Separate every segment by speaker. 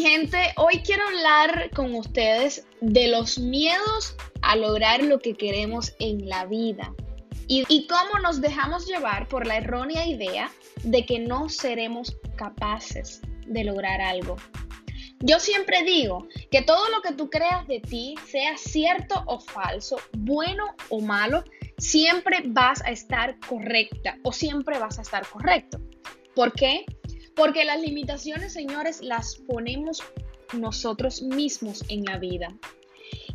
Speaker 1: gente, hoy quiero hablar con ustedes de los miedos a lograr lo que queremos en la vida y, y, cómo nos dejamos llevar por la errónea idea de que no seremos capaces de lograr algo. Yo siempre digo que todo lo que tú creas de ti, sea cierto o falso, bueno o malo, siempre vas a estar correcta o siempre vas a estar correcto. ¿Por qué? Porque las limitaciones, señores, las ponemos nosotros mismos en la vida.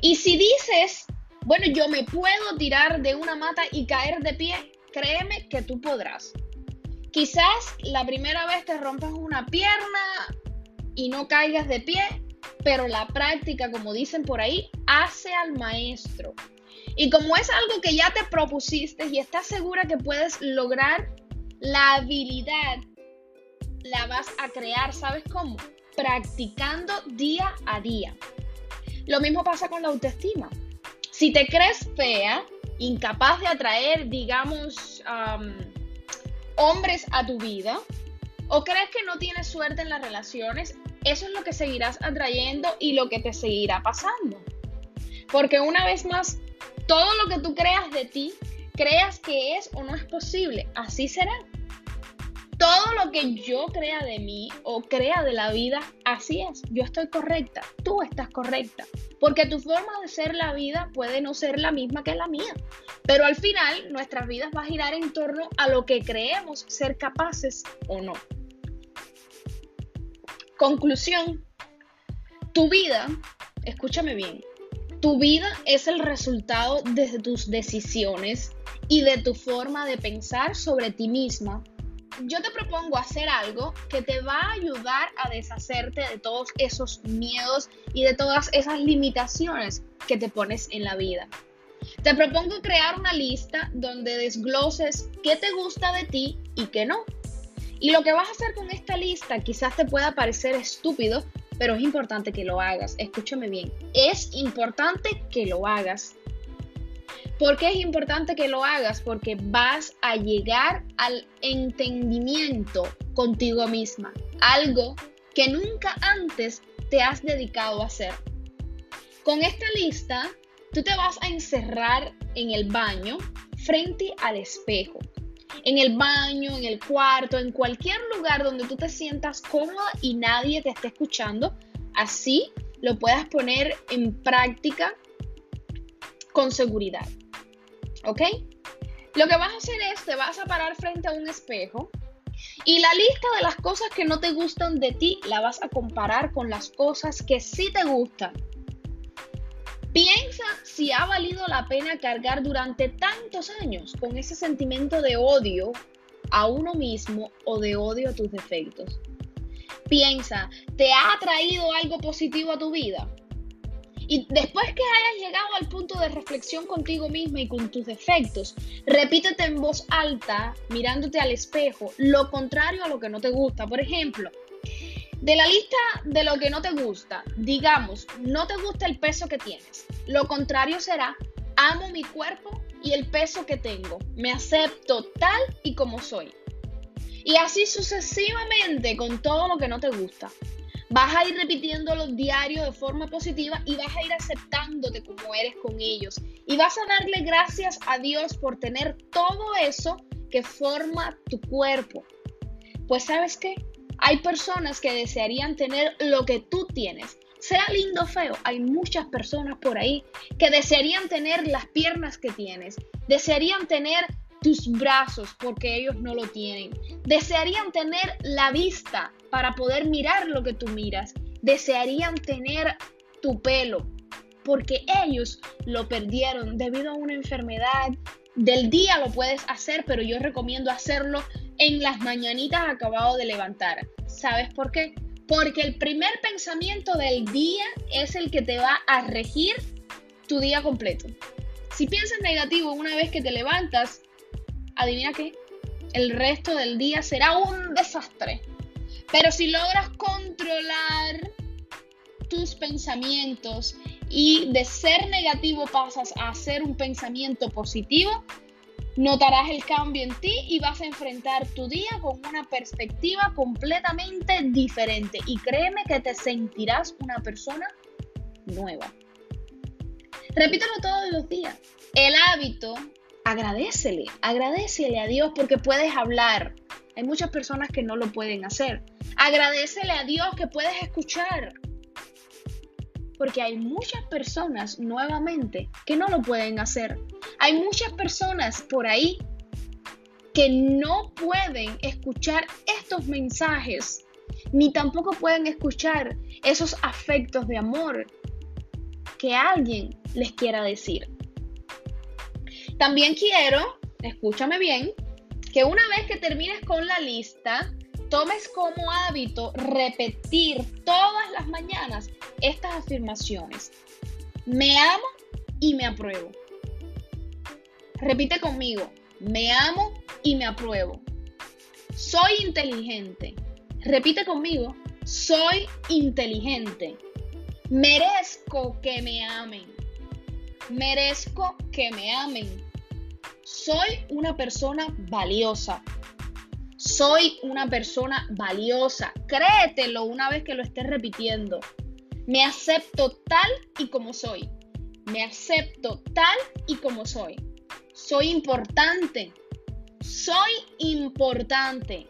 Speaker 1: Y si dices, bueno, yo me puedo tirar de una mata y caer de pie, créeme que tú podrás. Quizás la primera vez te rompas una pierna y no caigas de pie, pero la práctica, como dicen por ahí, hace al maestro. Y como es algo que ya te propusiste y estás segura que puedes lograr, la habilidad la vas a crear, ¿sabes cómo? Practicando día a día. Lo mismo pasa con la autoestima. Si te crees fea, incapaz de atraer, digamos, hombres a tu vida, o crees que no tienes suerte en las relaciones, eso es lo que seguirás atrayendo y lo que te seguirá pasando. Porque una vez más, todo lo que tú creas de ti, creas que es o no es posible, así será todo lo que yo crea de mí o crea de la vida, así es. Yo estoy correcta, tú estás correcta. Porque tu forma de ser la vida puede no ser la misma que la mía. Pero al final nuestras vidas va a girar en torno a lo que creemos ser capaces o no. Conclusión. Tu vida, escúchame bien, tu vida es el resultado de tus decisiones y de tu forma de pensar sobre ti misma yo te propongo hacer algo que te va a ayudar a deshacerte de todos esos miedos y de todas esas limitaciones que te pones en la vida. Te propongo crear una lista donde desgloses qué te gusta de ti y qué no. Y lo que vas a hacer con esta lista quizás te pueda parecer estúpido, pero es importante que lo hagas. Escúchame bien, es importante que lo hagas. ¿Por qué es importante que lo hagas? Porque vas a llegar al entendimiento contigo misma, algo que nunca antes te has dedicado a hacer. Con esta lista, tú te vas a encerrar en el baño frente al espejo. En el baño, en el cuarto, en cualquier lugar donde tú te sientas cómoda y nadie te esté escuchando, así lo puedas poner en práctica con seguridad. ¿Ok? Lo que vas a hacer es, te vas a parar frente a un espejo y la lista de las cosas que no te gustan de ti la vas a comparar con las cosas que sí te gustan. Piensa si ha valido la pena cargar durante tantos años con ese sentimiento de odio a uno mismo o de odio a tus defectos. Piensa, ¿te ha traído algo positivo a tu vida? Y después que hayas llegado al punto de reflexión contigo misma y con tus defectos, repítete en voz alta, mirándote al espejo, lo contrario a lo que no te gusta. Por ejemplo, de la lista de lo que no te gusta, digamos, no te gusta el peso que tienes. Lo contrario será, amo mi cuerpo y el peso que tengo. Me acepto tal y como soy. Y así sucesivamente con todo lo que no te gusta. Vas a ir repitiéndolo diario de forma positiva y vas a ir aceptándote como eres con ellos. Y vas a darle gracias a Dios por tener todo eso que forma tu cuerpo. Pues sabes qué? Hay personas que desearían tener lo que tú tienes. Sea lindo o feo, hay muchas personas por ahí que desearían tener las piernas que tienes, desearían tener tus brazos porque ellos no lo tienen. Desearían tener la vista para poder mirar lo que tú miras. Desearían tener tu pelo porque ellos lo perdieron debido a una enfermedad. Del día lo puedes hacer, pero yo recomiendo hacerlo en las mañanitas acabado de levantar. ¿Sabes por qué? Porque el primer pensamiento del día es el que te va a regir tu día completo. Si piensas negativo una vez que te levantas, adivina qué, el resto del día será un desastre. Pero si logras controlar tus pensamientos y de ser negativo pasas a ser un pensamiento positivo, Notarás el cambio en ti y vas a enfrentar tu día con una perspectiva completamente diferente. Y créeme que te sentirás una persona nueva. Repítelo todos los días. El hábito, agradecele, agradecele a Dios porque puedes hablar. Hay muchas personas que no lo pueden hacer. Agradecele a Dios que puedes escuchar. Porque hay muchas personas nuevamente que no lo pueden hacer. Hay muchas personas por ahí que no pueden escuchar estos mensajes, ni tampoco pueden escuchar esos afectos de amor que alguien les quiera decir. También quiero, escúchame bien, que una vez que termines con la lista, tomes como hábito repetir todas las mañanas estas afirmaciones. Me amo y me apruebo. Repite conmigo, me amo y me apruebo. Soy inteligente. Repite conmigo, soy inteligente. Merezco que me amen. Merezco que me amen. Soy una persona valiosa. Soy una persona valiosa. Créetelo una vez que lo estés repitiendo. Me acepto tal y como soy. Me acepto tal y como soy. Soy importante. Soy importante.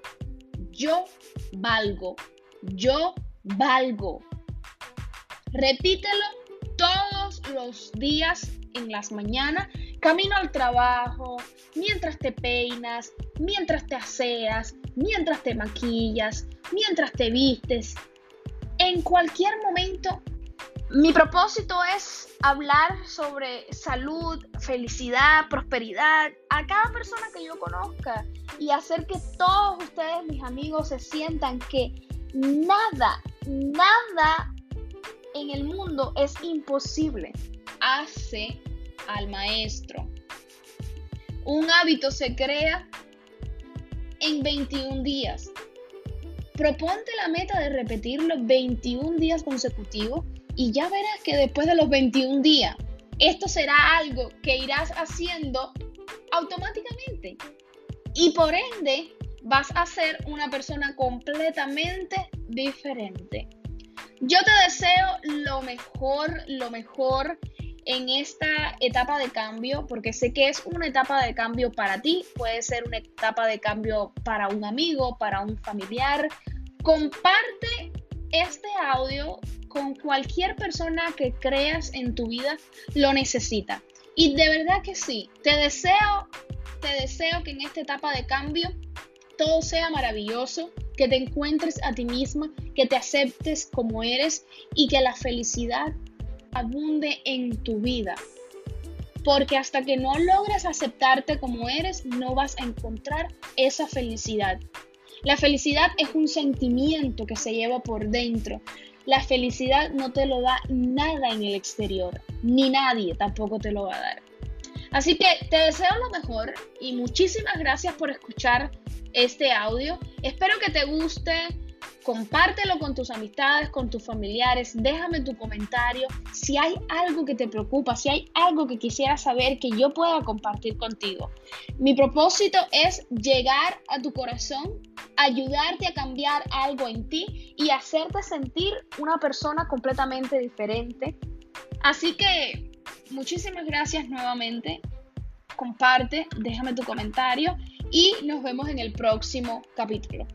Speaker 1: Yo valgo. Yo valgo. Repítelo los días en las mañanas, camino al trabajo, mientras te peinas, mientras te aseas, mientras te maquillas, mientras te vistes. En cualquier momento mi propósito es hablar sobre salud, felicidad, prosperidad a cada persona que yo conozca y hacer que todos ustedes, mis amigos, se sientan que nada, nada en el mundo es imposible. Hace al maestro. Un hábito se crea en 21 días. Proponte la meta de repetirlo 21 días consecutivos y ya verás que después de los 21 días, esto será algo que irás haciendo automáticamente. Y por ende, vas a ser una persona completamente diferente. Yo te deseo lo mejor, lo mejor en esta etapa de cambio, porque sé que es una etapa de cambio para ti, puede ser una etapa de cambio para un amigo, para un familiar. Comparte este audio con cualquier persona que creas en tu vida lo necesita. Y de verdad que sí, te deseo, te deseo que en esta etapa de cambio todo sea maravilloso, que te encuentres a ti misma, que te aceptes como eres y que la felicidad abunde en tu vida. Porque hasta que no logres aceptarte como eres, no vas a encontrar esa felicidad. La felicidad es un sentimiento que se lleva por dentro. La felicidad no te lo da nada en el exterior, ni nadie tampoco te lo va a dar. Así que te deseo lo mejor y muchísimas gracias por escuchar este audio. Espero que te guste. Compártelo con tus amistades, con tus familiares. Déjame tu comentario. Si hay algo que te preocupa, si hay algo que quisieras saber que yo pueda compartir contigo. Mi propósito es llegar a tu corazón ayudarte a cambiar algo en ti y hacerte sentir una persona completamente diferente. Así que muchísimas gracias nuevamente. Comparte, déjame tu comentario y nos vemos en el próximo capítulo.